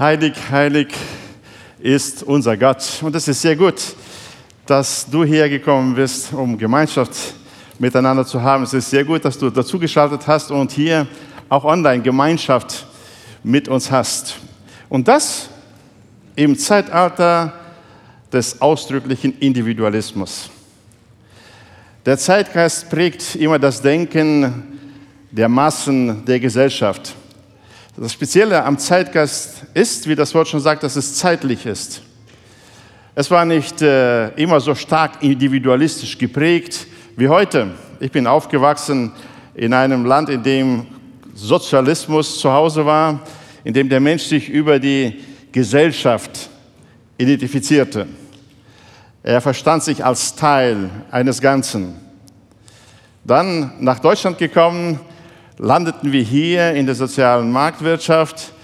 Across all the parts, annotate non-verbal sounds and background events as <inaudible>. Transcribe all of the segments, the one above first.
Heilig, heilig ist unser Gott. Und es ist sehr gut, dass du hier gekommen bist, um Gemeinschaft miteinander zu haben. Es ist sehr gut, dass du dazugeschaltet hast und hier auch online Gemeinschaft mit uns hast. Und das im Zeitalter des ausdrücklichen Individualismus. Der Zeitgeist prägt immer das Denken der Massen der Gesellschaft. Das Spezielle am Zeitgeist ist, wie das Wort schon sagt, dass es zeitlich ist. Es war nicht äh, immer so stark individualistisch geprägt wie heute. Ich bin aufgewachsen in einem Land, in dem Sozialismus zu Hause war, in dem der Mensch sich über die Gesellschaft identifizierte. Er verstand sich als Teil eines Ganzen. Dann nach Deutschland gekommen, landeten wir hier in der sozialen Marktwirtschaft,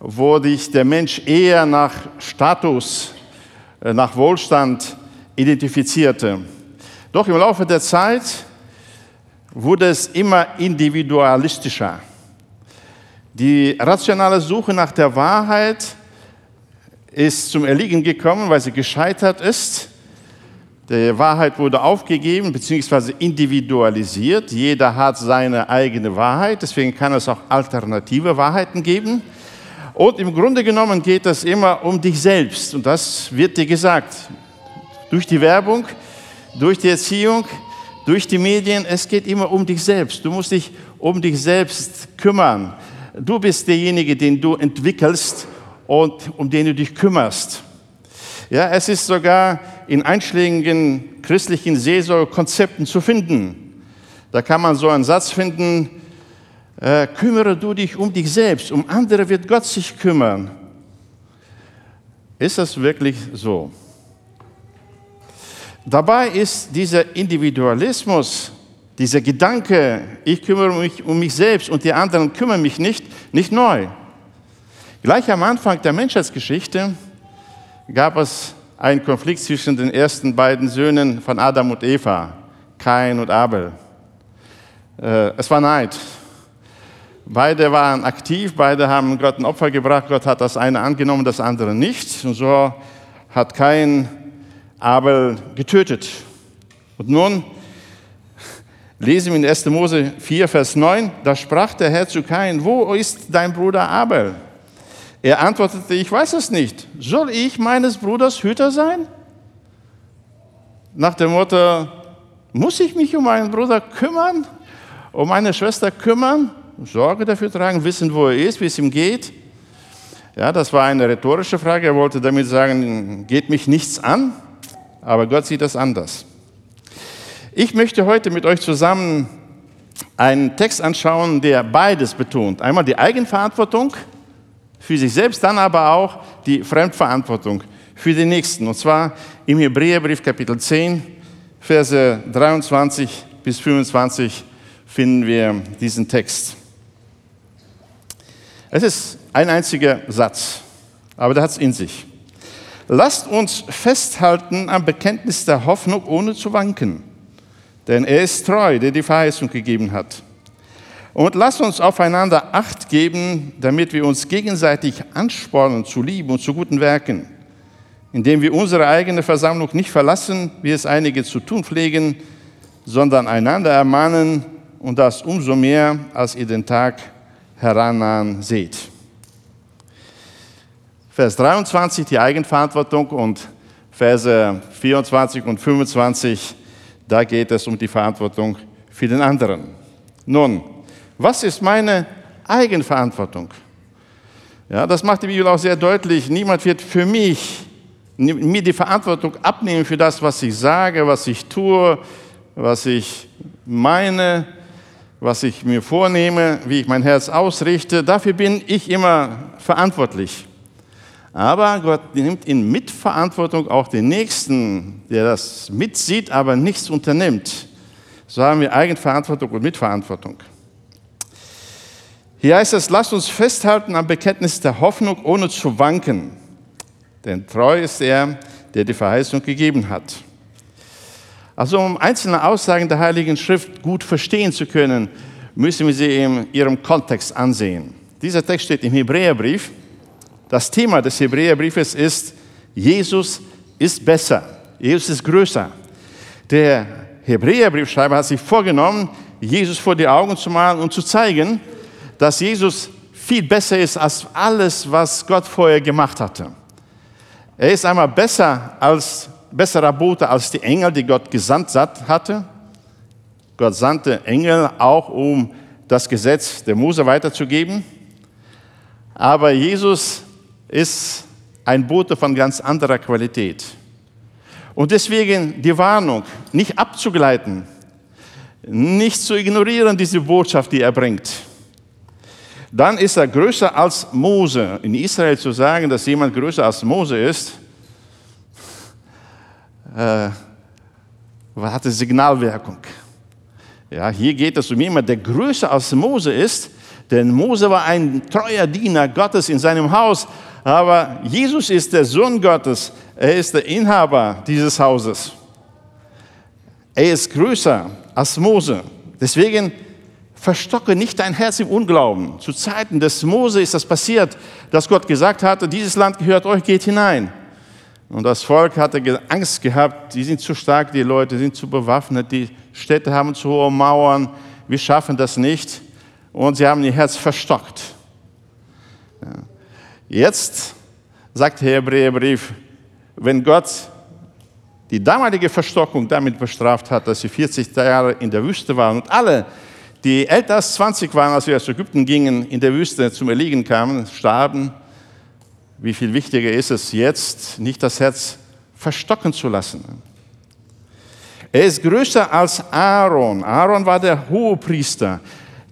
wo sich der Mensch eher nach Status, äh, nach Wohlstand identifizierte. Doch im Laufe der Zeit wurde es immer individualistischer. Die rationale Suche nach der Wahrheit ist zum Erliegen gekommen, weil sie gescheitert ist. Die Wahrheit wurde aufgegeben bzw. individualisiert. Jeder hat seine eigene Wahrheit, deswegen kann es auch alternative Wahrheiten geben. Und im Grunde genommen geht es immer um dich selbst. Und das wird dir gesagt. Durch die Werbung, durch die Erziehung, durch die Medien. Es geht immer um dich selbst. Du musst dich um dich selbst kümmern. Du bist derjenige, den du entwickelst und um den du dich kümmerst. Ja, es ist sogar in einschlägigen christlichen Seelsorgekonzepten zu finden. Da kann man so einen Satz finden, äh, kümmere du dich um dich selbst, um andere wird Gott sich kümmern. Ist das wirklich so? Dabei ist dieser Individualismus, dieser Gedanke, ich kümmere mich um mich selbst und die anderen kümmern mich nicht, nicht neu. Gleich am Anfang der Menschheitsgeschichte gab es einen Konflikt zwischen den ersten beiden Söhnen von Adam und Eva, Kain und Abel. Äh, es war Neid. Beide waren aktiv, beide haben Gott ein Opfer gebracht. Gott hat das eine angenommen, das andere nicht. Und so hat Kain Abel getötet. Und nun lesen wir in 1. Mose 4, Vers 9, da sprach der Herr zu Kain, wo ist dein Bruder Abel? Er antwortete, ich weiß es nicht. Soll ich meines Bruders Hüter sein? Nach dem Motto, muss ich mich um meinen Bruder kümmern, um meine Schwester kümmern, Sorge dafür tragen, wissen, wo er ist, wie es ihm geht? Ja, das war eine rhetorische Frage. Er wollte damit sagen, geht mich nichts an, aber Gott sieht das anders. Ich möchte heute mit euch zusammen einen Text anschauen, der beides betont. Einmal die Eigenverantwortung für sich selbst, dann aber auch die Fremdverantwortung für die Nächsten. Und zwar im Hebräerbrief Kapitel 10, Verse 23 bis 25 finden wir diesen Text. Es ist ein einziger Satz, aber der hat es in sich. Lasst uns festhalten am Bekenntnis der Hoffnung, ohne zu wanken. Denn er ist treu, der die Verheißung gegeben hat. Und lasst uns aufeinander Acht geben, damit wir uns gegenseitig anspornen zu lieben und zu guten Werken, indem wir unsere eigene Versammlung nicht verlassen, wie es einige zu tun pflegen, sondern einander ermahnen und das umso mehr, als ihr den Tag herannahen seht. Vers 23 die Eigenverantwortung und Verse 24 und 25, da geht es um die Verantwortung für den anderen. Nun, was ist meine Eigenverantwortung? Ja, das macht die Bibel auch sehr deutlich. Niemand wird für mich mir die Verantwortung abnehmen für das, was ich sage, was ich tue, was ich meine, was ich mir vornehme, wie ich mein Herz ausrichte. Dafür bin ich immer verantwortlich. Aber Gott nimmt in Mitverantwortung auch den Nächsten, der das mitsieht, aber nichts unternimmt. So haben wir Eigenverantwortung und Mitverantwortung. Hier heißt es, lasst uns festhalten am Bekenntnis der Hoffnung, ohne zu wanken. Denn treu ist er, der die Verheißung gegeben hat. Also um einzelne Aussagen der Heiligen Schrift gut verstehen zu können, müssen wir sie in ihrem Kontext ansehen. Dieser Text steht im Hebräerbrief Das Thema des Hebräerbriefes ist, Jesus ist besser, Jesus ist größer. Der Hebräerbriefschreiber hat sich vorgenommen, Jesus vor die Augen zu malen und zu zeigen, dass Jesus viel besser ist als alles, was Gott vorher gemacht hatte. Er ist einmal besser als besserer Bote als die Engel, die Gott gesandt hatte. Gott sandte Engel auch, um das Gesetz der Mose weiterzugeben. Aber Jesus ist ein Bote von ganz anderer Qualität. Und deswegen die Warnung, nicht abzugleiten, nicht zu ignorieren, diese Botschaft, die er bringt. Dann ist er größer als Mose. In Israel zu sagen, dass jemand größer als Mose ist, äh, hatte Signalwirkung. Ja, hier geht es um jemanden, der größer als Mose ist, denn Mose war ein treuer Diener Gottes in seinem Haus, aber Jesus ist der Sohn Gottes, er ist der Inhaber dieses Hauses. Er ist größer als Mose. Deswegen verstocke nicht dein Herz im Unglauben. Zu Zeiten des Mose ist das passiert, dass Gott gesagt hatte, dieses Land gehört euch, geht hinein. Und das Volk hatte Angst gehabt, die sind zu stark, die Leute sind zu bewaffnet, die Städte haben zu hohe Mauern, wir schaffen das nicht. Und sie haben ihr Herz verstockt. Jetzt sagt der Hebräerbrief, wenn Gott die damalige Verstockung damit bestraft hat, dass sie 40 Jahre in der Wüste waren und alle, die älter als 20 waren, als wir aus Ägypten gingen, in der Wüste zum Erliegen kamen, starben, wie viel wichtiger ist es jetzt, nicht das Herz verstocken zu lassen. Er ist größer als Aaron. Aaron war der Hohepriester,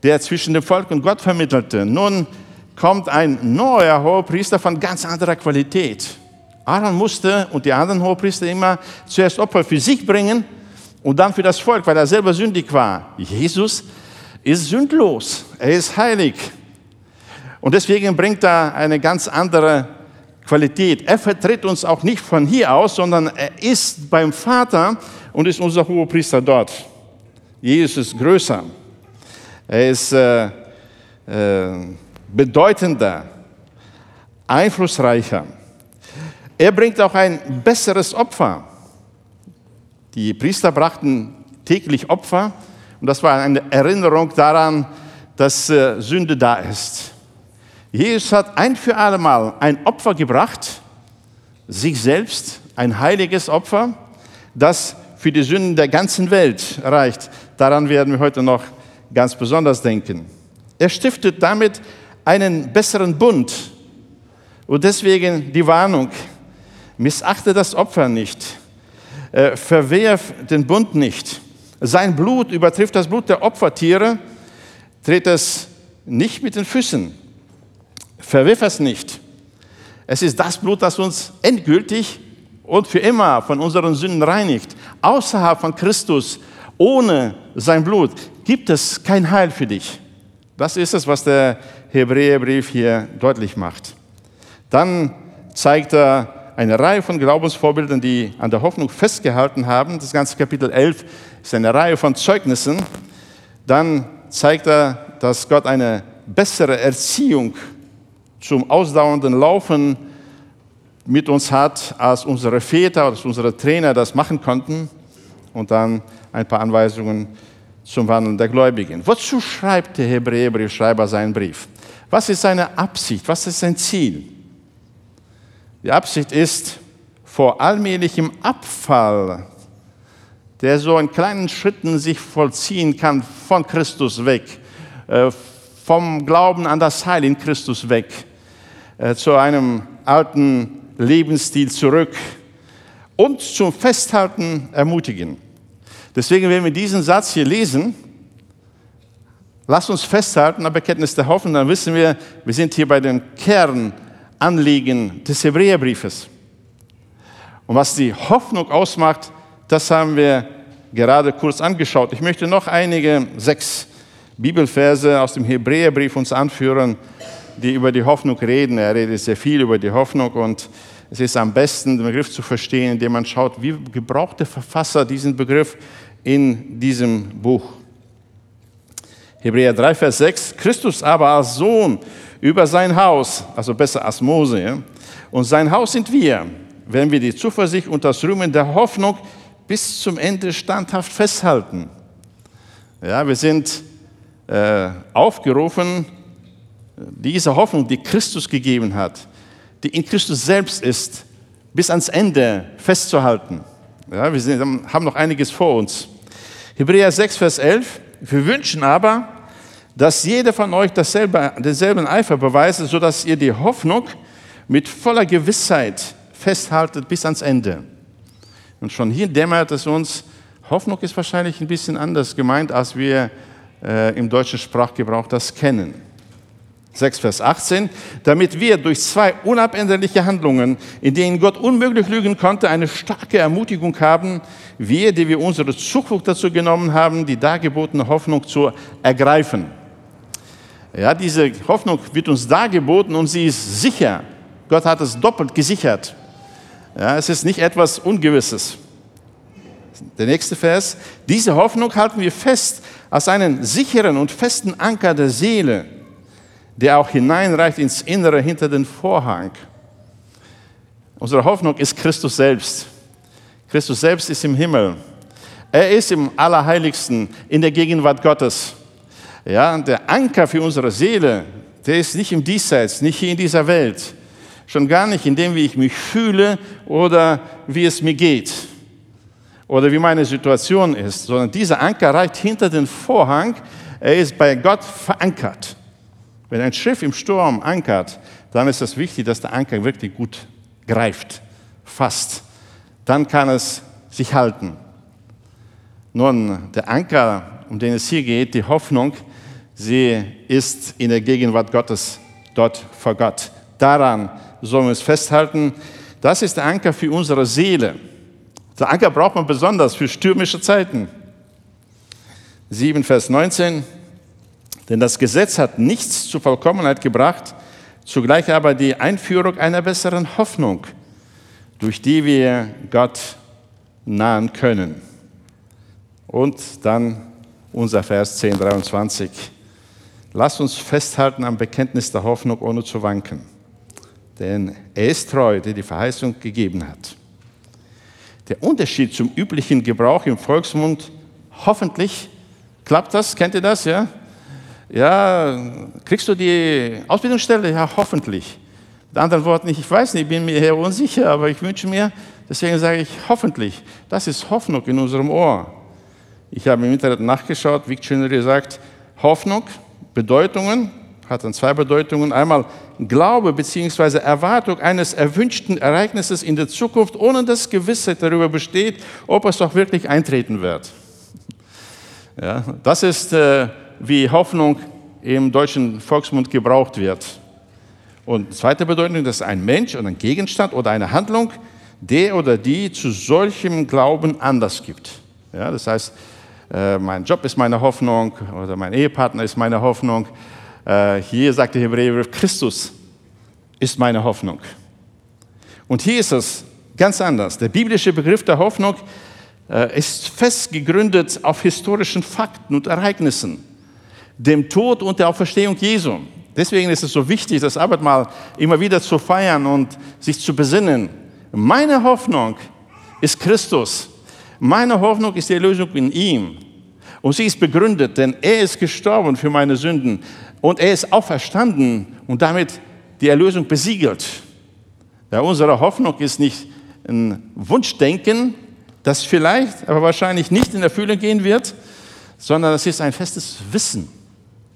der zwischen dem Volk und Gott vermittelte. Nun kommt ein neuer Hohepriester von ganz anderer Qualität. Aaron musste und die anderen Hohepriester immer zuerst Opfer für sich bringen und dann für das Volk, weil er selber sündig war. Jesus ist sündlos, er ist heilig. Und deswegen bringt er eine ganz andere Qualität. Er vertritt uns auch nicht von hier aus, sondern er ist beim Vater und ist unser Hohepriester dort. Jesus ist größer. Er ist äh, äh, bedeutender, einflussreicher. Er bringt auch ein besseres Opfer. Die Priester brachten täglich Opfer und das war eine Erinnerung daran, dass äh, Sünde da ist. Jesus hat ein für alle Mal ein Opfer gebracht, sich selbst, ein heiliges Opfer, das für die Sünden der ganzen Welt reicht. Daran werden wir heute noch ganz besonders denken. Er stiftet damit einen besseren Bund. Und deswegen die Warnung, missachte das Opfer nicht, äh, verwerf den Bund nicht. Sein Blut übertrifft das Blut der Opfertiere, tritt es nicht mit den Füßen. Verwirf es nicht. Es ist das Blut, das uns endgültig und für immer von unseren Sünden reinigt. Außerhalb von Christus, ohne sein Blut, gibt es kein Heil für dich. Das ist es, was der Hebräerbrief hier deutlich macht. Dann zeigt er eine Reihe von Glaubensvorbildern, die an der Hoffnung festgehalten haben. Das ganze Kapitel 11 ist eine Reihe von Zeugnissen. Dann zeigt er, dass Gott eine bessere Erziehung zum ausdauernden Laufen mit uns hat, als unsere Väter oder unsere Trainer das machen konnten. Und dann ein paar Anweisungen zum Wandeln der Gläubigen. Wozu schreibt der Hebräerbriefschreiber seinen Brief? Was ist seine Absicht? Was ist sein Ziel? Die Absicht ist, vor allmählichem Abfall, der so in kleinen Schritten sich vollziehen kann, von Christus weg, äh, vom Glauben an das Heil in Christus weg, äh, zu einem alten Lebensstil zurück und zum Festhalten ermutigen. Deswegen, wenn wir diesen Satz hier lesen, lasst uns festhalten am Bekenntnis der Hoffnung, dann wissen wir, wir sind hier bei den Kernanliegen des Hebräerbriefes. Und was die Hoffnung ausmacht, das haben wir gerade kurz angeschaut. Ich möchte noch einige sechs Bibelverse aus dem Hebräerbrief uns anführen, die über die Hoffnung reden. Er redet sehr viel über die Hoffnung und es ist am besten, den Begriff zu verstehen, indem man schaut, wie gebraucht der Verfasser diesen Begriff in diesem Buch. Hebräer 3, Vers 6, Christus aber als Sohn über sein Haus, also besser als Mose, und sein Haus sind wir, wenn wir die Zuversicht und das Rühmen der Hoffnung bis zum Ende standhaft festhalten. Ja, wir sind äh, aufgerufen, diese Hoffnung, die Christus gegeben hat, die in Christus selbst ist, bis ans Ende festzuhalten. Ja, wir sind, haben noch einiges vor uns. Hebräer 6, Vers 11. Wir wünschen aber, dass jeder von euch dasselbe, denselben Eifer beweise, sodass ihr die Hoffnung mit voller Gewissheit festhaltet bis ans Ende. Und schon hier dämmert es uns, Hoffnung ist wahrscheinlich ein bisschen anders gemeint, als wir äh, im deutschen Sprachgebrauch das kennen. 6, Vers 18, damit wir durch zwei unabänderliche Handlungen, in denen Gott unmöglich lügen konnte, eine starke Ermutigung haben, wir, die wir unsere Zukunft dazu genommen haben, die dargebotene Hoffnung zu ergreifen. Ja, diese Hoffnung wird uns dargeboten und sie ist sicher. Gott hat es doppelt gesichert. Ja, es ist nicht etwas Ungewisses. Der nächste Vers. Diese Hoffnung halten wir fest als einen sicheren und festen Anker der Seele der auch hineinreicht ins Innere hinter den Vorhang. Unsere Hoffnung ist Christus selbst. Christus selbst ist im Himmel. Er ist im Allerheiligsten, in der Gegenwart Gottes. Ja, der Anker für unsere Seele, der ist nicht im Diesseits, nicht hier in dieser Welt. Schon gar nicht in dem, wie ich mich fühle oder wie es mir geht oder wie meine Situation ist, sondern dieser Anker reicht hinter den Vorhang. Er ist bei Gott verankert. Wenn ein Schiff im Sturm ankert, dann ist es wichtig, dass der Anker wirklich gut greift, fasst. Dann kann es sich halten. Nun, der Anker, um den es hier geht, die Hoffnung, sie ist in der Gegenwart Gottes, dort vor Gott. Daran sollen wir uns festhalten. Das ist der Anker für unsere Seele. Der Anker braucht man besonders für stürmische Zeiten. 7, Vers 19. Denn das Gesetz hat nichts zur Vollkommenheit gebracht, zugleich aber die Einführung einer besseren Hoffnung, durch die wir Gott nahen können. Und dann unser Vers 10, 23. Lasst uns festhalten am Bekenntnis der Hoffnung, ohne zu wanken. Denn er ist treu, der die Verheißung gegeben hat. Der Unterschied zum üblichen Gebrauch im Volksmund, hoffentlich klappt das, kennt ihr das, ja? Ja, kriegst du die Ausbildungsstelle? Ja, hoffentlich. Mit anderen Worten, ich weiß nicht, ich bin mir eher unsicher, aber ich wünsche mir, deswegen sage ich hoffentlich. Das ist Hoffnung in unserem Ohr. Ich habe im Internet nachgeschaut, Wiktionary sagt, Hoffnung, Bedeutungen, hat dann zwei Bedeutungen. Einmal Glaube bzw. Erwartung eines erwünschten Ereignisses in der Zukunft, ohne dass Gewissheit darüber besteht, ob es doch wirklich eintreten wird. <laughs> Ja, das ist äh, wie Hoffnung im deutschen Volksmund gebraucht wird. Und zweite Bedeutung, dass ein Mensch oder ein Gegenstand oder eine Handlung, der oder die zu solchem Glauben Anlass gibt. Ja, das heißt, äh, mein Job ist meine Hoffnung oder mein Ehepartner ist meine Hoffnung. Äh, hier sagt der Hebräer, Christus ist meine Hoffnung. Und hier ist es ganz anders. Der biblische Begriff der Hoffnung äh, ist fest gegründet auf historischen Fakten und Ereignissen dem Tod und der Auferstehung Jesu. Deswegen ist es so wichtig, das Abendmahl immer wieder zu feiern und sich zu besinnen. Meine Hoffnung ist Christus. Meine Hoffnung ist die Erlösung in ihm. Und sie ist begründet, denn er ist gestorben für meine Sünden und er ist auferstanden und damit die Erlösung besiegelt. Ja, unsere Hoffnung ist nicht ein Wunschdenken, das vielleicht, aber wahrscheinlich nicht in Erfüllung gehen wird, sondern es ist ein festes Wissen.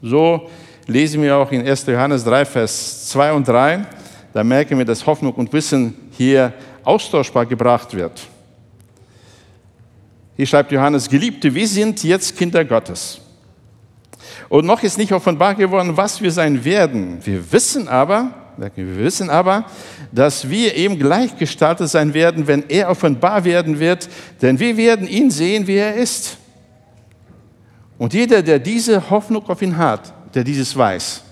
So lesen wir auch in 1. Johannes 3, Vers 2 und 3. Da merken wir, dass Hoffnung und Wissen hier austauschbar gebracht wird. Hier schreibt Johannes, Geliebte, wir sind jetzt Kinder Gottes. Und noch ist nicht offenbar geworden, was wir sein werden. Wir wissen aber, wir wissen aber, dass wir ihm gleichgestaltet sein werden, wenn er offenbar werden wird, denn wir werden ihn sehen, wie er ist. Und jeder, der diese Hoffnung auf ihn hat, der dieses weiß,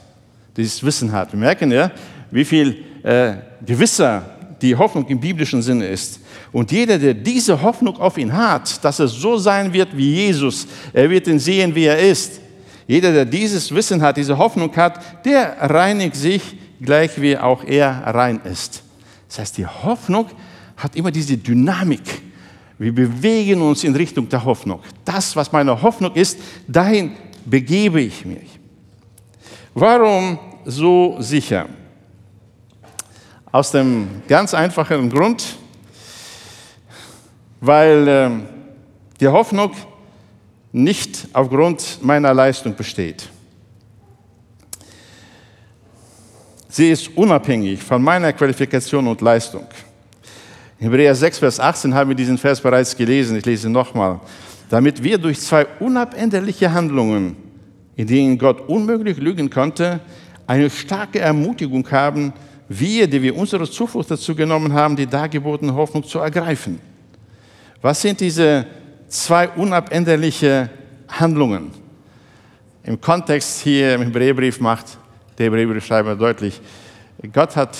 dieses Wissen hat, wir merken ja, wie viel äh, gewisser die Hoffnung im biblischen Sinne ist. Und jeder, der diese Hoffnung auf ihn hat, dass er so sein wird wie Jesus, er wird ihn sehen, wie er ist, Jeder, der dieses Wissen hat, diese Hoffnung hat, der reinigt sich gleich wie auch er rein ist. Das heißt, die Hoffnung hat immer diese Dynamik. Wir bewegen uns in Richtung der Hoffnung. Das, was meine Hoffnung ist, dahin begebe ich mich. Warum so sicher? Aus dem ganz einfachen Grund, weil äh, die Hoffnung nicht aufgrund meiner Leistung besteht. Sie ist unabhängig von meiner Qualifikation und Leistung. In Hebräer 6, Vers 18 haben wir diesen Vers bereits gelesen. Ich lese nochmal. Damit wir durch zwei unabänderliche Handlungen, in denen Gott unmöglich lügen konnte, eine starke Ermutigung haben, wir, die wir unsere Zuflucht dazu genommen haben, die dargebotene Hoffnung zu ergreifen. Was sind diese zwei unabänderliche Handlungen? Im Kontext hier im Hebräerbrief macht der Hebräerbriefschreiber deutlich, Gott hat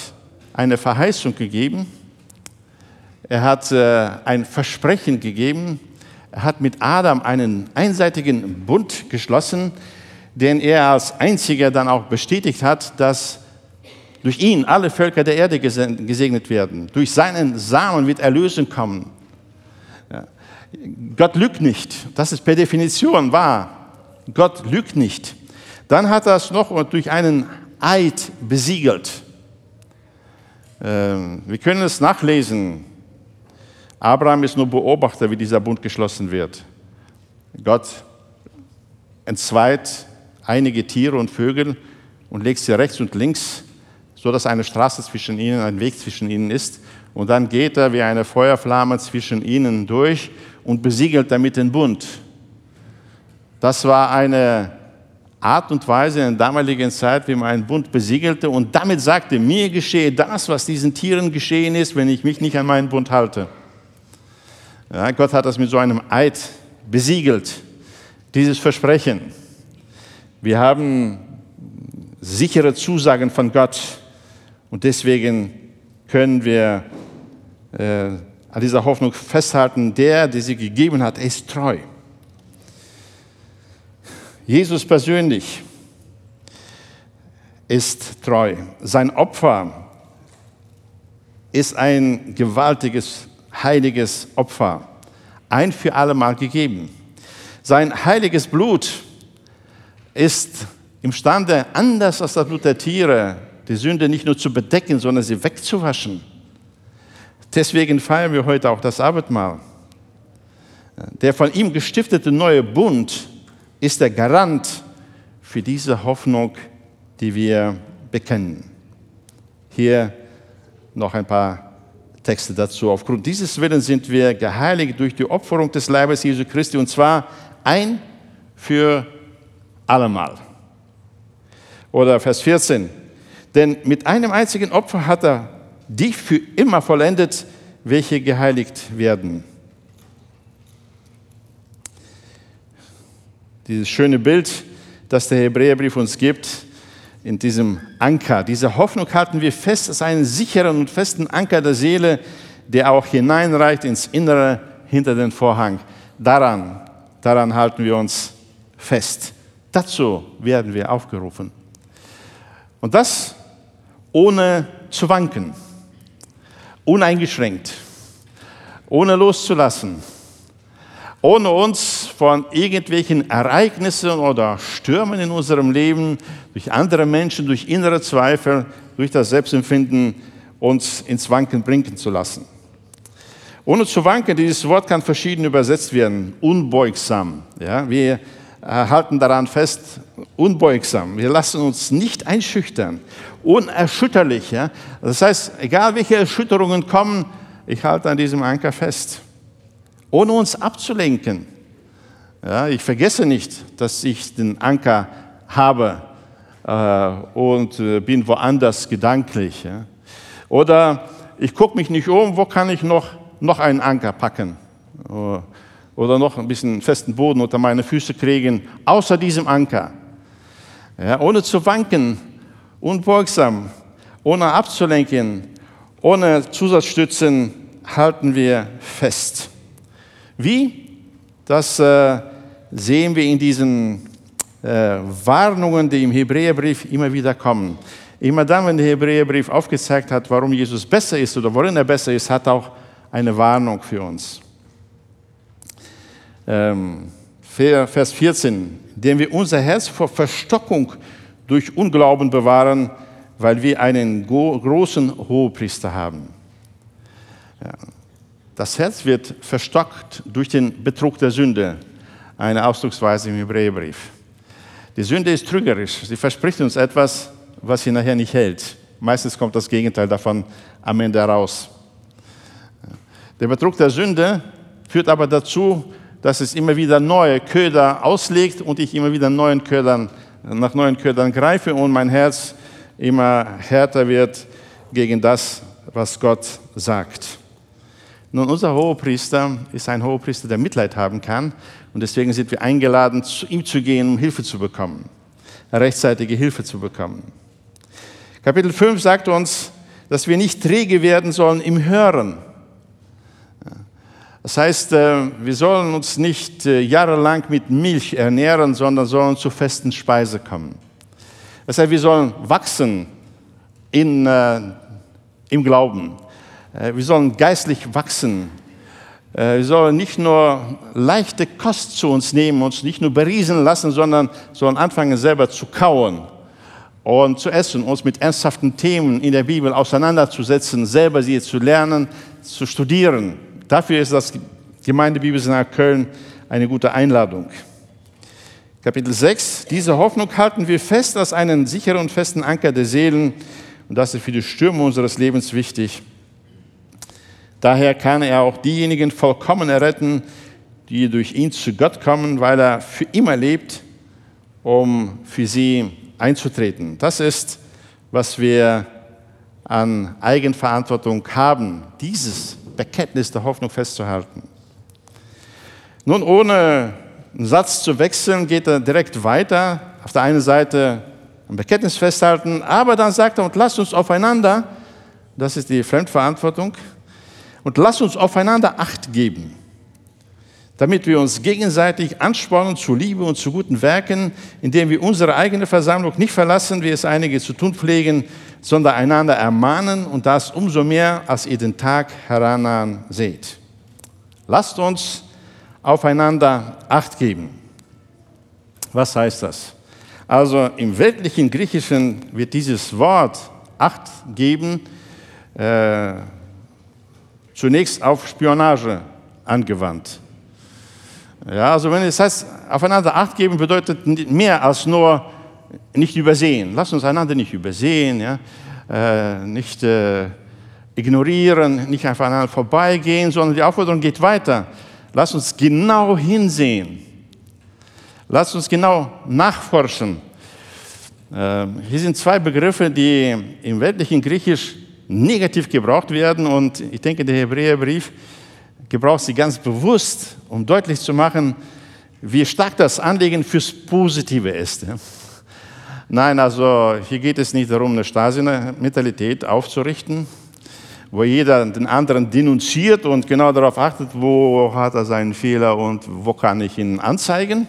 eine Verheißung gegeben, er hat äh, ein Versprechen gegeben, er hat mit Adam einen einseitigen Bund geschlossen, den er als einziger dann auch bestätigt hat, dass durch ihn alle Völker der Erde gesegnet werden. Durch seinen Samen wird Erlösung kommen. Gott lügt nicht. Das ist per Definition wahr. Gott lügt nicht. Dann hat er es noch durch einen Eid besiegelt. Ähm, wir können es nachlesen. Abraham ist nur Beobachter, wie dieser Bund geschlossen wird. Gott entzweit einige Tiere und Vögel und legt sie rechts und links, so dass eine Straße zwischen ihnen, ein Weg zwischen ihnen ist. Und dann geht er wie eine Feuerflamme zwischen ihnen durch und besiegelt damit den Bund. Das war eine Art und Weise in der damaligen Zeit, wie man einen Bund besiegelte und damit sagte, mir geschehe das, was diesen Tieren geschehen ist, wenn ich mich nicht an meinen Bund halte. Ja, Gott hat das mit so einem Eid besiegelt, dieses Versprechen. Wir haben sichere Zusagen von Gott und deswegen können wir äh, an dieser Hoffnung festhalten, der, der sie gegeben hat, ist treu. Jesus persönlich ist treu. Sein Opfer ist ein gewaltiges heiliges Opfer, ein für allemal gegeben. Sein heiliges Blut ist imstande, anders als das Blut der Tiere, die Sünde nicht nur zu bedecken, sondern sie wegzuwaschen. Deswegen feiern wir heute auch das Abendmahl. Der von ihm gestiftete neue Bund ist der Garant für diese Hoffnung, die wir bekennen. Hier noch ein paar Texte dazu. Aufgrund dieses Willens sind wir geheiligt durch die Opferung des Leibes Jesu Christi und zwar ein für allemal. Oder Vers 14. Denn mit einem einzigen Opfer hat er die für immer vollendet, welche geheiligt werden. Dieses schöne Bild, das der Hebräerbrief uns gibt, in diesem Anker. Diese Hoffnung halten wir fest als einen sicheren und festen Anker der Seele, der auch hineinreicht ins Innere hinter den Vorhang. Daran, daran halten wir uns fest. Dazu werden wir aufgerufen. Und das ohne zu wanken, uneingeschränkt, ohne loszulassen ohne uns von irgendwelchen Ereignissen oder Stürmen in unserem Leben, durch andere Menschen, durch innere Zweifel, durch das Selbstempfinden uns ins Wanken bringen zu lassen. Ohne zu wanken, dieses Wort kann verschieden übersetzt werden. Unbeugsam. Ja, wir halten daran fest, unbeugsam. Wir lassen uns nicht einschüchtern. Unerschütterlich. Ja? Das heißt, egal welche Erschütterungen kommen, ich halte an diesem Anker fest ohne uns abzulenken. Ja, ich vergesse nicht, dass ich den Anker habe äh, und äh, bin woanders gedanklich. Ja. Oder ich gucke mich nicht um, wo kann ich noch, noch einen Anker packen oder noch ein bisschen festen Boden unter meine Füße kriegen, außer diesem Anker. Ja, ohne zu wanken, unbeugsam, ohne abzulenken, ohne Zusatzstützen halten wir fest. Wie? Das äh, sehen wir in diesen äh, Warnungen, die im Hebräerbrief immer wieder kommen. Immer dann, wenn der Hebräerbrief aufgezeigt hat, warum Jesus besser ist oder worin er besser ist, hat auch eine Warnung für uns. Ähm, Vers 14, indem wir unser Herz vor Verstockung durch Unglauben bewahren, weil wir einen großen Hohepriester haben. Ja. Das Herz wird verstockt durch den Betrug der Sünde, eine Ausdrucksweise im Hebräerbrief. Die Sünde ist trügerisch. Sie verspricht uns etwas, was sie nachher nicht hält. Meistens kommt das Gegenteil davon am Ende heraus. Der Betrug der Sünde führt aber dazu, dass es immer wieder neue Köder auslegt und ich immer wieder neuen Ködern, nach neuen Ködern greife und mein Herz immer härter wird gegen das, was Gott sagt. Nun, unser Hohepriester ist ein Hohepriester, der Mitleid haben kann und deswegen sind wir eingeladen, zu ihm zu gehen, um Hilfe zu bekommen, rechtzeitige Hilfe zu bekommen. Kapitel 5 sagt uns, dass wir nicht träge werden sollen im Hören. Das heißt, äh, wir sollen uns nicht äh, jahrelang mit Milch ernähren, sondern sollen zur festen Speise kommen. Das heißt, wir sollen wachsen in, äh, im Glauben. Wir sollen geistlich wachsen. Wir sollen nicht nur leichte Kost zu uns nehmen, uns nicht nur beriesen lassen, sondern sollen anfangen, selber zu kauen und zu essen, uns mit ernsthaften Themen in der Bibel auseinanderzusetzen, selber sie zu lernen, zu studieren. Dafür ist das Gemeindebibelseminar Köln eine gute Einladung. Kapitel 6. Diese Hoffnung halten wir fest als einen sicheren und festen Anker der Seelen und das ist für die Stürme unseres Lebens wichtig. Daher kann er auch diejenigen vollkommen erretten, die durch ihn zu Gott kommen, weil er für immer lebt, um für sie einzutreten. Das ist, was wir an Eigenverantwortung haben, dieses Bekenntnis der Hoffnung festzuhalten. Nun, ohne einen Satz zu wechseln, geht er direkt weiter. Auf der einen Seite ein Bekenntnis festhalten, aber dann sagt er, und lasst uns aufeinander, das ist die Fremdverantwortung, und lasst uns aufeinander Acht geben, damit wir uns gegenseitig anspornen zu Liebe und zu guten Werken, indem wir unsere eigene Versammlung nicht verlassen, wie es einige zu tun pflegen, sondern einander ermahnen und das umso mehr, als ihr den Tag herannahen seht. Lasst uns aufeinander Acht geben. Was heißt das? Also im weltlichen Griechischen wird dieses Wort Acht geben äh, zunächst auf Spionage angewandt. Ja, also wenn es heißt, aufeinander Acht geben, bedeutet mehr als nur nicht übersehen. Lass uns einander nicht übersehen, ja? Äh, nicht äh, ignorieren, nicht einfach aneinander vorbeigehen, sondern die Aufforderung geht weiter. Lass uns genau hinsehen. Lass uns genau nachforschen. Äh, hier sind zwei Begriffe, die im weltlichen Griechisch negativ gebraucht werden und ich denke, der Hebräerbrief gebraucht sie ganz bewusst, um deutlich zu machen, wie stark das Anliegen fürs Positive ist. Nein, also hier geht es nicht darum, eine Stasi-Mentalität aufzurichten, wo jeder den anderen denunziert und genau darauf achtet, wo hat er seinen Fehler und wo kann ich ihn anzeigen.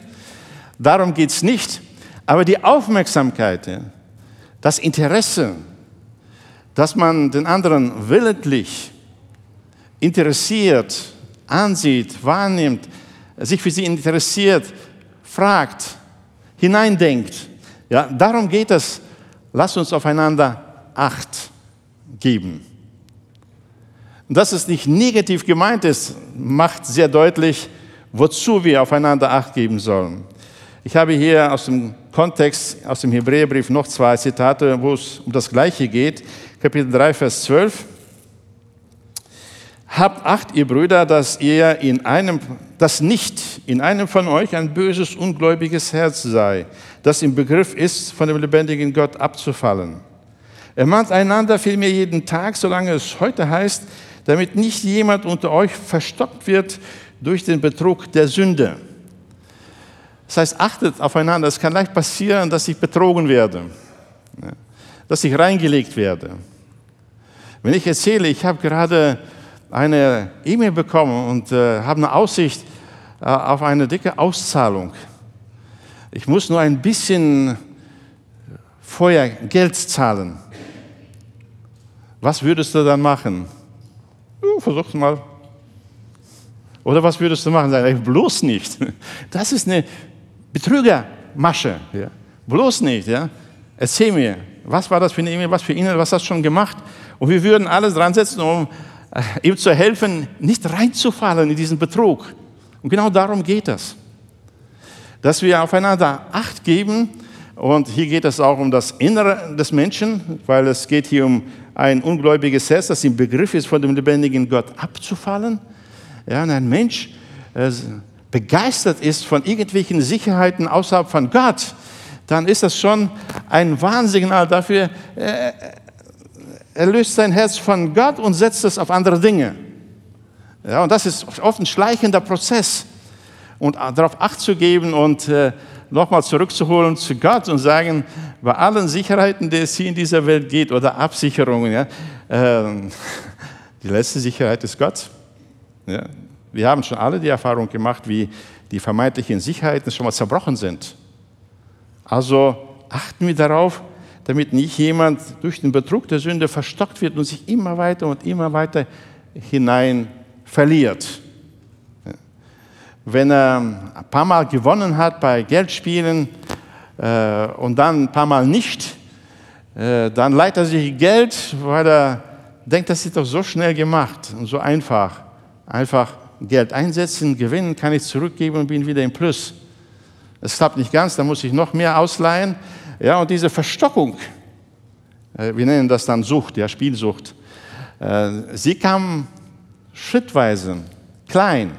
Darum geht es nicht. Aber die Aufmerksamkeit, das Interesse, dass man den anderen willentlich interessiert, ansieht, wahrnimmt, sich für sie interessiert, fragt, hineindenkt, ja, darum geht es. Lass uns aufeinander Acht geben. Dass es nicht negativ gemeint ist, macht sehr deutlich, wozu wir aufeinander Acht geben sollen. Ich habe hier aus dem Kontext, aus dem Hebräerbrief noch zwei Zitate, wo es um das Gleiche geht. Kapitel 3, Vers 12. Habt Acht, ihr Brüder, dass ihr in einem, dass nicht in einem von euch ein böses, ungläubiges Herz sei, das im Begriff ist, von dem lebendigen Gott abzufallen. Er mahnt einander vielmehr jeden Tag, solange es heute heißt, damit nicht jemand unter euch verstockt wird durch den Betrug der Sünde. Das heißt, achtet aufeinander. Es kann leicht passieren, dass ich betrogen werde, dass ich reingelegt werde. Wenn ich erzähle, ich habe gerade eine E-Mail bekommen und äh, habe eine Aussicht äh, auf eine dicke Auszahlung. Ich muss nur ein bisschen vorher Geld zahlen. Was würdest du dann machen? Uh, versuch's mal. Oder was würdest du machen? Sagen, bloß nicht. <laughs> Das ist eine Betrügermasche. Ja. Bloß nicht. Ja. Erzähl mir, was war das für eine E-Mail, was für E-Mail, was hast du schon gemacht? Und wir würden alles dran setzen, um <laughs> ihm zu helfen, nicht reinzufallen in diesen Betrug. Und genau darum geht es. Dass wir aufeinander Acht geben. Und hier geht es auch um das Innere des Menschen, weil es geht hier um ein ungläubiges Herz, das im Begriff ist, von dem lebendigen Gott abzufallen. Ja, und ein Mensch äh, begeistert ist von irgendwelchen Sicherheiten außerhalb von Gott, dann ist das schon ein Warnsignal dafür, äh, er löst sein Herz von Gott und setzt es auf andere Dinge. Ja, und das ist oft ein schleichender Prozess. Und darauf Acht zu geben und äh, nochmal zurückzuholen zu Gott und sagen, bei allen Sicherheiten, die es hier in dieser Welt geht, oder Absicherungen, ja, äh, <laughs> die letzte Sicherheit ist Gott. Ja, wir haben schon alle die Erfahrung gemacht, wie die vermeintlichen Sicherheiten schon mal zerbrochen sind. Also achten wir darauf, damit nicht jemand durch den Betrug der Sünde verstockt wird und sich immer weiter und immer weiter hinein verliert. Wenn er ein paar Mal gewonnen hat bei Geldspielen äh, und dann ein paar Mal nicht, äh, dann leiht er sich Geld, weil er denkt, das ist doch so schnell gemacht und so einfach. Einfach Geld einsetzen, gewinnen, kann ich zurückgeben und bin wieder im Plus. Es klappt nicht ganz, da muss ich noch mehr ausleihen. Ja, und diese Verstockung, äh, wir nennen das dann Sucht, ja, Spielsucht, äh, sie kam schrittweise, klein,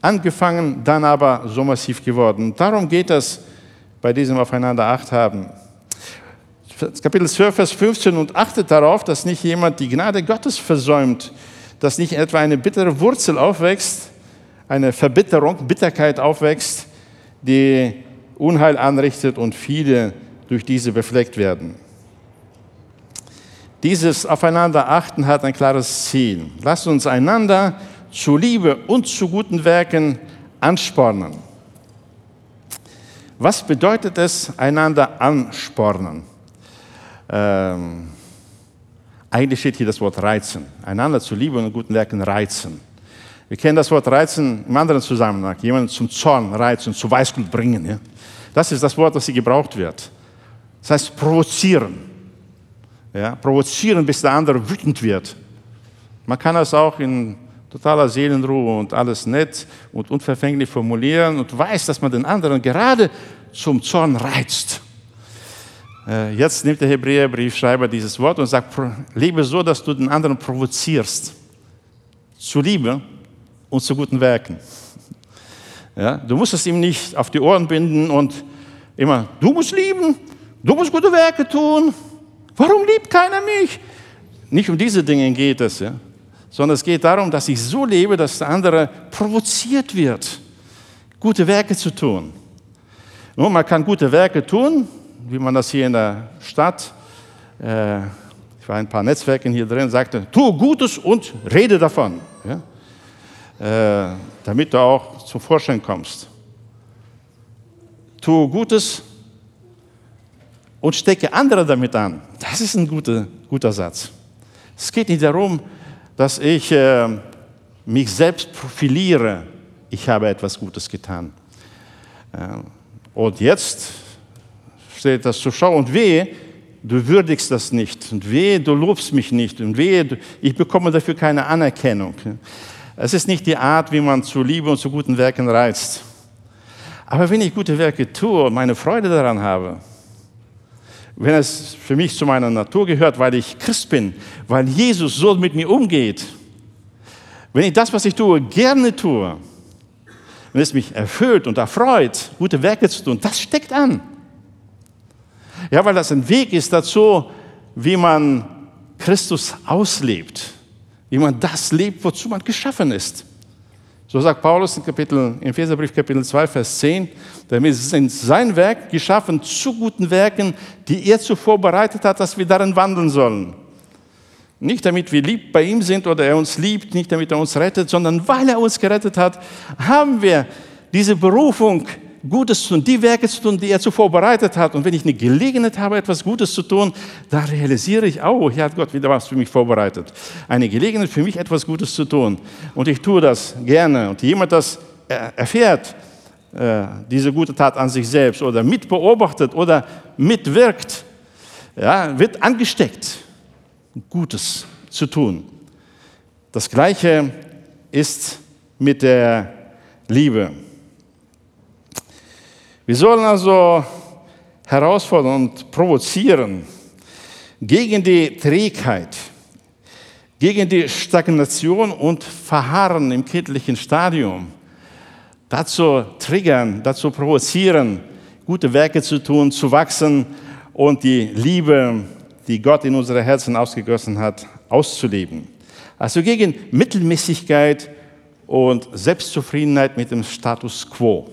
angefangen, dann aber so massiv geworden. Darum geht es bei diesem Aufeinander Acht haben. Kapitel 12, Vers 15 und achtet darauf, dass nicht jemand die Gnade Gottes versäumt, dass nicht etwa eine bittere Wurzel aufwächst, eine Verbitterung, Bitterkeit aufwächst, die Unheil anrichtet und viele durch diese befleckt werden. Dieses Aufeinanderachten hat ein klares Ziel. Lasst uns einander zu Liebe und zu guten Werken anspornen. Was bedeutet es, einander anspornen? Ähm, eigentlich steht hier das Wort reizen. Einander zu Liebe und guten Werken reizen. Wir kennen das Wort reizen im anderen Zusammenhang. Jemanden zum Zorn reizen, zu Weißglut bringen. Ja? Das ist das Wort, das hier gebraucht wird. Das heißt provozieren. Ja? Provozieren, bis der andere wütend wird. Man kann das auch in totaler Seelenruhe und alles nett und unverfänglich formulieren und weiß, dass man den anderen gerade zum Zorn reizt. Äh, jetzt nimmt der Hebräerbriefschreiber dieses Wort und sagt, lebe so, dass du den anderen provozierst. Zu Liebe und zu guten Werken. Ja, du musst es ihm nicht auf die Ohren binden und immer, du musst lieben, du musst gute Werke tun. Warum liebt keiner mich? Nicht um diese Dinge geht es, ja? sondern es geht darum, dass ich so lebe, dass der andere provoziert wird, gute Werke zu tun. Nun, man kann gute Werke tun, wie man das hier in der Stadt, äh, ich war in ein paar Netzwerken hier drin, sagte, tu Gutes und rede davon. Ja? äh, damit du auch zum Vorschein kommst. Tue Gutes und stecke andere damit an. Das ist ein guter, guter Satz. Es geht nicht darum, dass ich äh, mich selbst profiliere. Ich habe etwas Gutes getan. Äh, und jetzt steht das zur Schau und wehe, du würdigst das nicht und wehe, du lobst mich nicht und wehe, ich bekomme dafür keine Anerkennung. Es ist nicht die Art, wie man zu Liebe und zu guten Werken reizt. Aber wenn ich gute Werke tue und meine Freude daran habe, wenn es für mich zu meiner Natur gehört, weil ich Christ bin, weil Jesus so mit mir umgeht, wenn ich das, was ich tue, gerne tue, wenn es mich erfüllt und erfreut, gute Werke zu tun, das steckt an. Ja, weil das ein Weg ist dazu, wie man Christus auslebt wie man das lebt, wozu man geschaffen ist. So sagt Paulus in, Kapitel, in Epheserbrief Kapitel 2, Vers 10, damit sind sein Werk geschaffen zu guten Werken, die er zuvor bereitet hat, dass wir darin wandeln sollen. Nicht damit wir lieb bei ihm sind oder er uns liebt, nicht damit er uns rettet, sondern weil er uns gerettet hat, haben wir diese Berufung Gutes zu tun, die Werke zu tun, die er zuvor bereitet hat. Und wenn ich eine Gelegenheit habe, etwas Gutes zu tun, da realisiere ich, oh, hier hat Gott wieder was für mich vorbereitet. Eine Gelegenheit für mich, etwas Gutes zu tun. Und ich tue das gerne. Und jemand das erfährt, äh, diese gute Tat an sich selbst oder mitbeobachtet oder mitwirkt, ja, wird angesteckt, Gutes zu tun. Das Gleiche ist mit der Liebe. Wir sollen also herausfordern und provozieren gegen die Trägheit, gegen die Stagnation und Verharren im kindlichen Stadium. Dazu triggern, dazu provozieren, gute Werke zu tun, zu wachsen und die Liebe, die Gott in unsere Herzen ausgegossen hat, auszuleben. Also gegen Mittelmäßigkeit und Selbstzufriedenheit mit dem Status quo.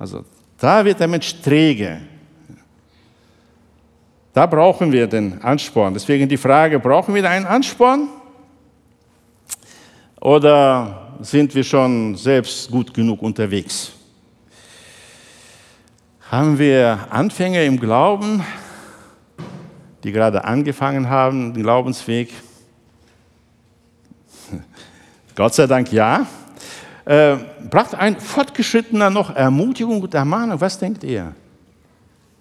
Also da wird der Mensch träge. Da brauchen wir den Ansporn. Deswegen die Frage, brauchen wir einen Ansporn? Oder sind wir schon selbst gut genug unterwegs? Haben wir Anfänger im Glauben, die gerade angefangen haben, den Glaubensweg? <laughs> Gott sei Dank ja. Äh, braucht ein Fortgeschrittener noch Ermutigung und Ermahnung? Was denkt ihr?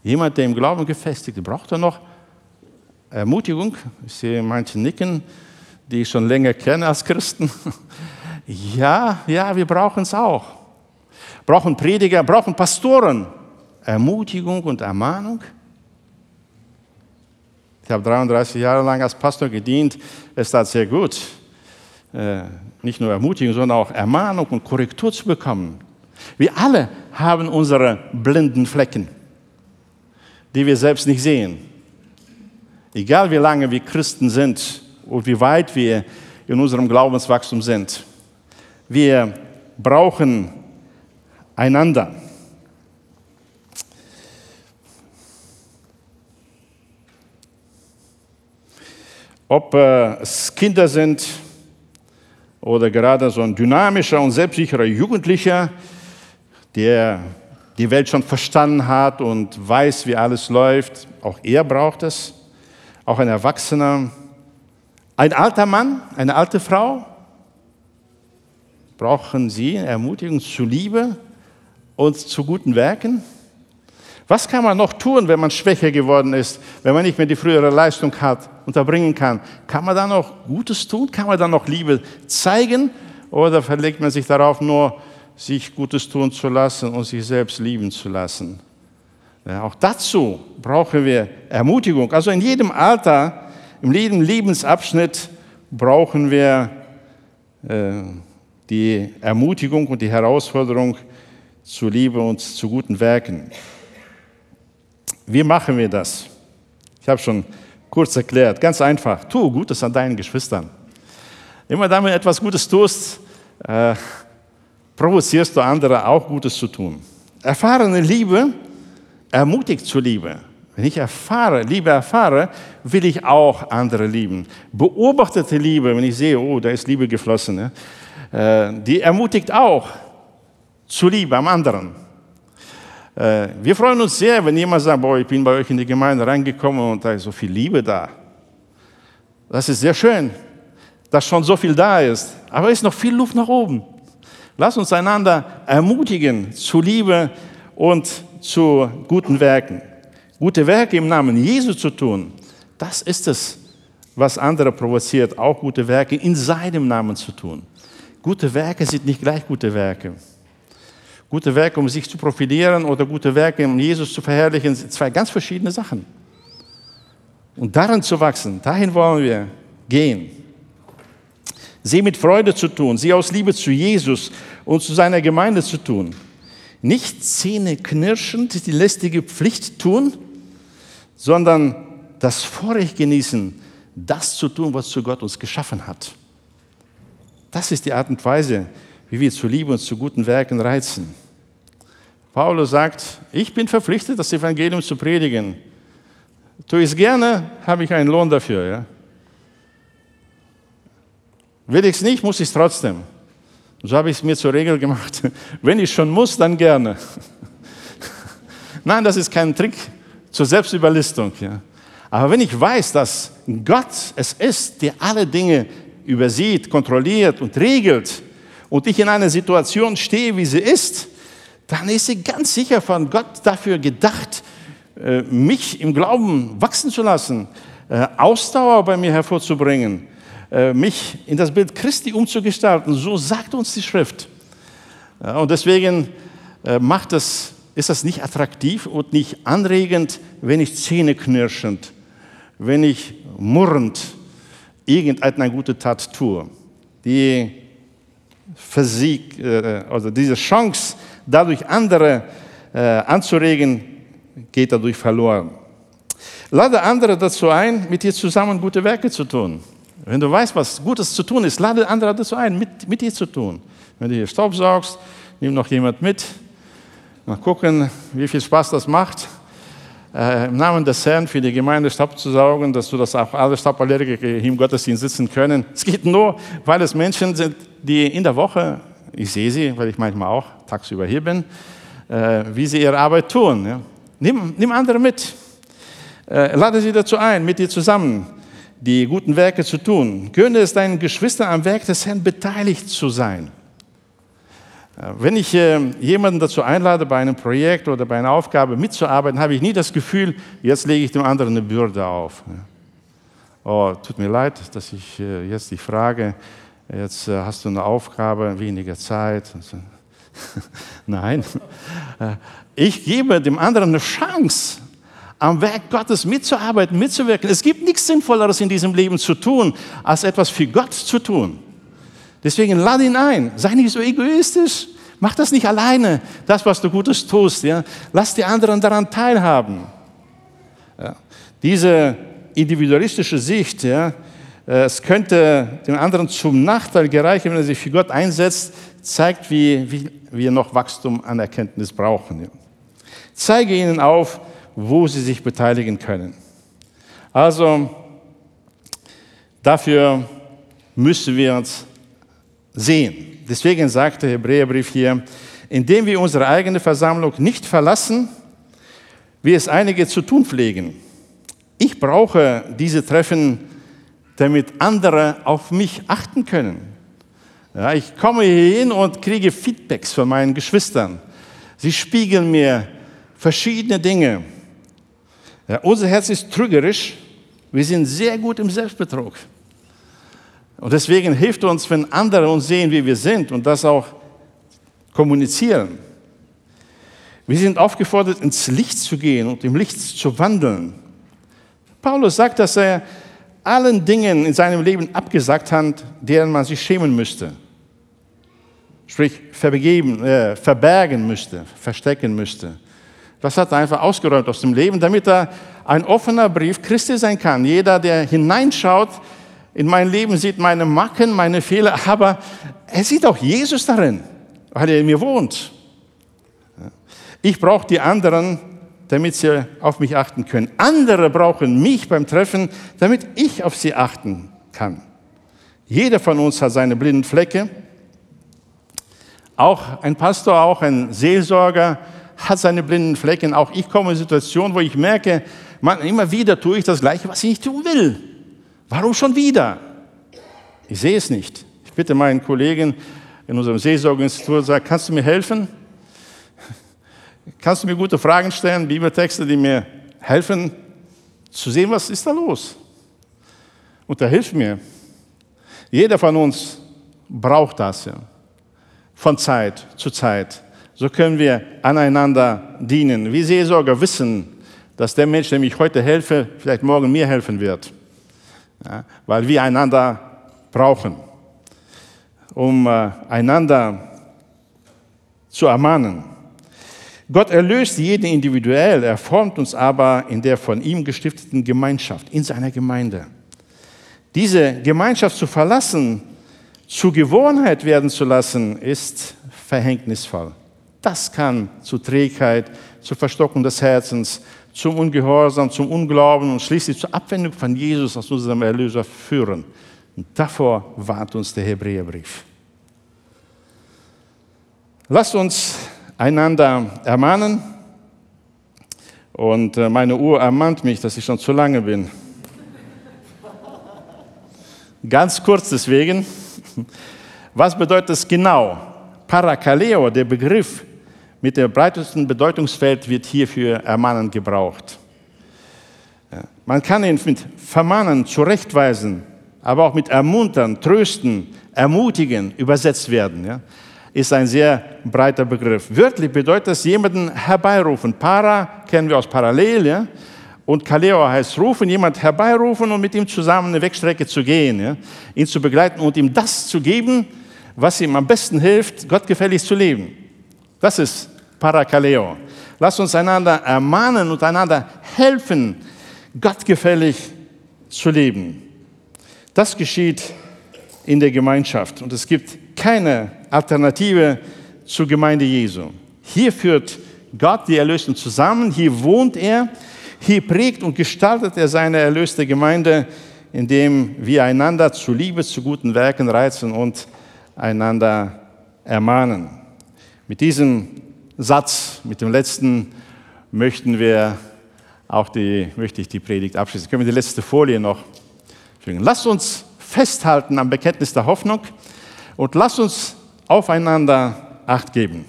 Jemand, der im Glauben gefestigt ist, braucht er noch Ermutigung? Ich sehe manche nicken, die ich schon länger kenne als Christen. <laughs> ja, ja, wir brauchen es auch. Brauchen Prediger, brauchen Pastoren. Ermutigung und Ermahnung. Ich habe 33 Jahre lang als Pastor gedient. Es tat sehr gut. Nicht nur Ermutigung, sondern auch Ermahnung und Korrektur zu bekommen. Wir alle haben unsere blinden Flecken, die wir selbst nicht sehen. Egal wie lange wir Christen sind und wie weit wir in unserem Glaubenswachstum sind, wir brauchen einander. Ob äh, es Kinder sind, oder gerade so ein dynamischer und selbstsicherer Jugendlicher, der die Welt schon verstanden hat und weiß, wie alles läuft. Auch er braucht es. Auch ein Erwachsener. Ein alter Mann, eine alte Frau. Brauchen sie Ermutigung zu Liebe und zu guten Werken? Was kann man noch tun, wenn man schwächer geworden ist, wenn man nicht mehr die frühere Leistung hat, unterbringen kann? Kann man da noch Gutes tun? Kann man da noch Liebe zeigen? Oder verlegt man sich darauf, nur sich Gutes tun zu lassen und sich selbst lieben zu lassen? Ja, auch dazu brauchen wir Ermutigung. Also in jedem Alter, in jedem Lebensabschnitt brauchen wir äh, die Ermutigung und die Herausforderung zu Liebe und zu guten Werken. Wie machen wir das? Ich habe schon kurz erklärt. Ganz einfach. Tu Gutes an deinen Geschwistern. Immer dann, wenn du etwas Gutes tust, äh, provozierst du andere auch Gutes zu tun. Erfahrene Liebe ermutigt zur Liebe. Wenn ich erfahre, Liebe erfahre, will ich auch andere lieben. Beobachtete Liebe, wenn ich sehe, oh, da ist Liebe geflossen, äh, die ermutigt auch zur Liebe am anderen. Äh, wir freuen uns sehr, wenn jemand sagt, boah, ich bin bei euch in die Gemeinde reingekommen und da ist so viel Liebe da. Das ist sehr schön, dass schon so viel da ist. Aber es ist noch viel Luft nach oben. Lass uns einander ermutigen zu Liebe und zu guten Werken. Gute Werke im Namen Jesu zu tun, das ist es, was andere provoziert, auch gute Werke in seinem Namen zu tun. Gute Werke sind nicht gleich gute Werke. Gute Werke, um sich zu profilieren oder gute Werke, um Jesus zu verherrlichen, sind zwei ganz verschiedene Sachen. Und daran zu wachsen, dahin wollen wir gehen. Sie mit Freude zu tun, sie aus Liebe zu Jesus und zu seiner Gemeinde zu tun. Nicht zähneknirschend die lästige Pflicht tun, sondern das Vorrecht genießen, das zu tun, was zu Gott uns geschaffen hat. Das ist die Art und Weise, wie wir zu Liebe und zu guten Werken reizen. Paulus sagt, ich bin verpflichtet, das Evangelium zu predigen. Ich es gerne, habe ich einen Lohn dafür. Ja? Will ich es nicht, muss ich es trotzdem. So habe ich es mir zur Regel gemacht. <laughs> Wenn ich schon muss, dann gerne. <laughs> Nein, das ist kein Trick zur Selbstüberlistung. Ja. Aber wenn ich weiß, dass Gott es ist, der alle Dinge übersieht, kontrolliert und regelt, und ich in einer Situation stehe, wie sie ist, dann ist sie ganz sicher von Gott dafür gedacht, äh, mich im Glauben wachsen zu lassen, äh, Ausdauer bei mir hervorzubringen, äh, mich in das Bild Christi umzugestalten. So sagt uns die Schrift. Und deswegen macht es, ist das nicht attraktiv und nicht anregend, wenn ich zähneknirschend, wenn ich murrend irgendeine gute Tat tue. Die Physik, also diese Chance, dadurch andere anzuregen, geht dadurch verloren. Lade andere dazu ein, mit dir zusammen gute Werke zu tun. Wenn du weißt, was Gutes zu tun ist, lade andere dazu ein, mit, mit dir zu tun. Wenn du hier Staub saugst, nimm noch jemand mit. Mal gucken, wie viel Spaß das macht. Äh, Im Namen des Herrn für die Gemeinde Staub zu saugen, dass du das auch alle Stauballergiker im Gottesdienst sitzen können. Es geht nur, weil es Menschen sind, die in der Woche, ich sehe sie, weil ich manchmal auch tagsüber hier bin, äh, wie sie ihre Arbeit tun. Ja. Nimm, nimm andere mit. Äh, lade sie dazu ein, mit dir zusammen die guten Werke zu tun. Gönne es deinen Geschwistern am Werk des Herrn beteiligt zu sein. Äh, wenn ich äh, jemanden dazu einlade, bei einem Projekt oder bei einer Aufgabe mitzuarbeiten, habe ich nie das Gefühl, jetzt lege ich dem anderen eine Bürde auf. Oh, tut mir leid, dass ich äh, jetzt dich frage, jetzt äh, hast du eine Aufgabe, weniger Zeit. <laughs> Nein, äh, ich gebe dem anderen eine Chance, am Werk Gottes mitzuarbeiten, mitzuwirken. Es gibt nichts Sinnvolleres in diesem Leben zu tun, als etwas für Gott zu tun. Deswegen lade ihn ein. Sei nicht so egoistisch. Mach das nicht alleine, das, was du Gutes tust. Ja? Lass die anderen daran teilhaben. Ja? Diese individualistische Sicht, ja, es könnte dem anderen zum Nachteil gereichen, wenn er sich für Gott einsetzt, zeigt, wie, wie wir noch Wachstum an Erkenntnis brauchen. Zeige ihnen auf, wo sie sich beteiligen können. Also dafür müssen wir uns sehen. Deswegen sagt der Hebräerbrief hier, indem wir unsere eigene Versammlung nicht verlassen, wie es einige zu tun pflegen. Ich brauche diese Treffen, damit andere auf mich achten können. Ja, ich komme hier hin und kriege Feedbacks von meinen Geschwistern. Sie spiegeln mir verschiedene Dinge. Ja, unser Herz ist trügerisch. Wir sind sehr gut im Selbstbetrug. Und deswegen hilft uns, wenn andere uns sehen, wie wir sind und das auch kommunizieren. Wir sind aufgefordert, ins Licht zu gehen und im Licht zu wandeln. Paulus sagt, dass er allen Dingen in seinem Leben abgesagt hat, deren man sich schämen müsste. Sprich, äh, verbergen müsste, verstecken müsste. Das hat er einfach ausgeräumt aus dem Leben, damit er ein offener Brief Christi sein kann. Jeder, der hineinschaut in mein Leben, sieht meine Macken, meine Fehler, <laughs> aber er sieht auch Jesus darin, weil er in mir wohnt. Ich brauche die anderen, damit sie auf mich achten können. Andere brauchen mich beim Treffen, damit ich auf sie achten kann. Jeder von uns hat seine blinden Flecke. Auch ein Pastor, auch ein Seelsorger, hat seine blinden Flecken. Auch ich komme in Situationen, wo ich merke, man, immer wieder tue ich das Gleiche, was ich nicht tun will. Warum schon wieder? Ich sehe es nicht. Ich bitte meinen Kollegen in unserem Seelsorgeinstitut, sag, kannst du mir helfen? Kannst du mir gute Fragen stellen, Bibeltexte, die mir helfen zu sehen, was ist da los? Und er hilft mir. Jeder von uns braucht das ja. Von Zeit zu Zeit. So können wir aneinander dienen. Wie Seelsorger wissen, dass der Mensch, dem ich heute helfe, vielleicht morgen mir helfen wird. Ja, weil wir einander brauchen, um äh, einander zu ermahnen. Gott erlöst jeden individuell, er formt uns aber in der von ihm gestifteten Gemeinschaft, in seiner Gemeinde. Diese Gemeinschaft zu verlassen, zur Gewohnheit werden zu lassen, ist verhängnisvoll. Das kann zu Trägheit, zur Verstockung des Herzens, zum Ungehorsam, zum Unglauben und schließlich zur Abwendung von Jesus als unserem Erlöser führen. Und davor warnt uns der Hebräerbrief. Lasst uns einander ermahnen. Und äh, meine Uhr ermahnt mich, dass ich schon zu lange bin. Ganz kurz deswegen. Was bedeutet es genau? Parakaleo, der Begriff mit dem breitesten Bedeutungsfeld, wird hierfür ermahnen gebraucht. Man kann ihn mit vermahnen, zurechtweisen, aber auch mit ermuntern, trösten, ermutigen übersetzt werden. Ja? Ist ein sehr breiter Begriff. Wörtlich bedeutet das jemanden herbeirufen. Para kennen wir aus Parallel. Ja? Und Kaleo heißt rufen, jemand herbeirufen und mit ihm zusammen eine Wegstrecke zu gehen, ja? ihn zu begleiten und ihm das zu geben, was ihm am besten hilft, gottgefällig zu leben. Das ist Parakaleo. Lass uns einander ermahnen und einander helfen, gottgefällig zu leben. Das geschieht in der Gemeinschaft und es gibt keine Alternative zur Gemeinde Jesu. Hier führt Gott die Erlösten zusammen, hier wohnt er, hier prägt und gestaltet er seine erlöste Gemeinde, indem wir einander zu Liebe, zu guten Werken reizen und einander ermahnen. Mit diesem Satz, mit dem letzten, möchten wir auch die, möchte ich die Predigt abschließen. Können wir die letzte Folie noch fügen? Lasst uns festhalten am Bekenntnis der Hoffnung und lasst uns aufeinander Acht geben.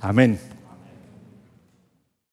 Amen.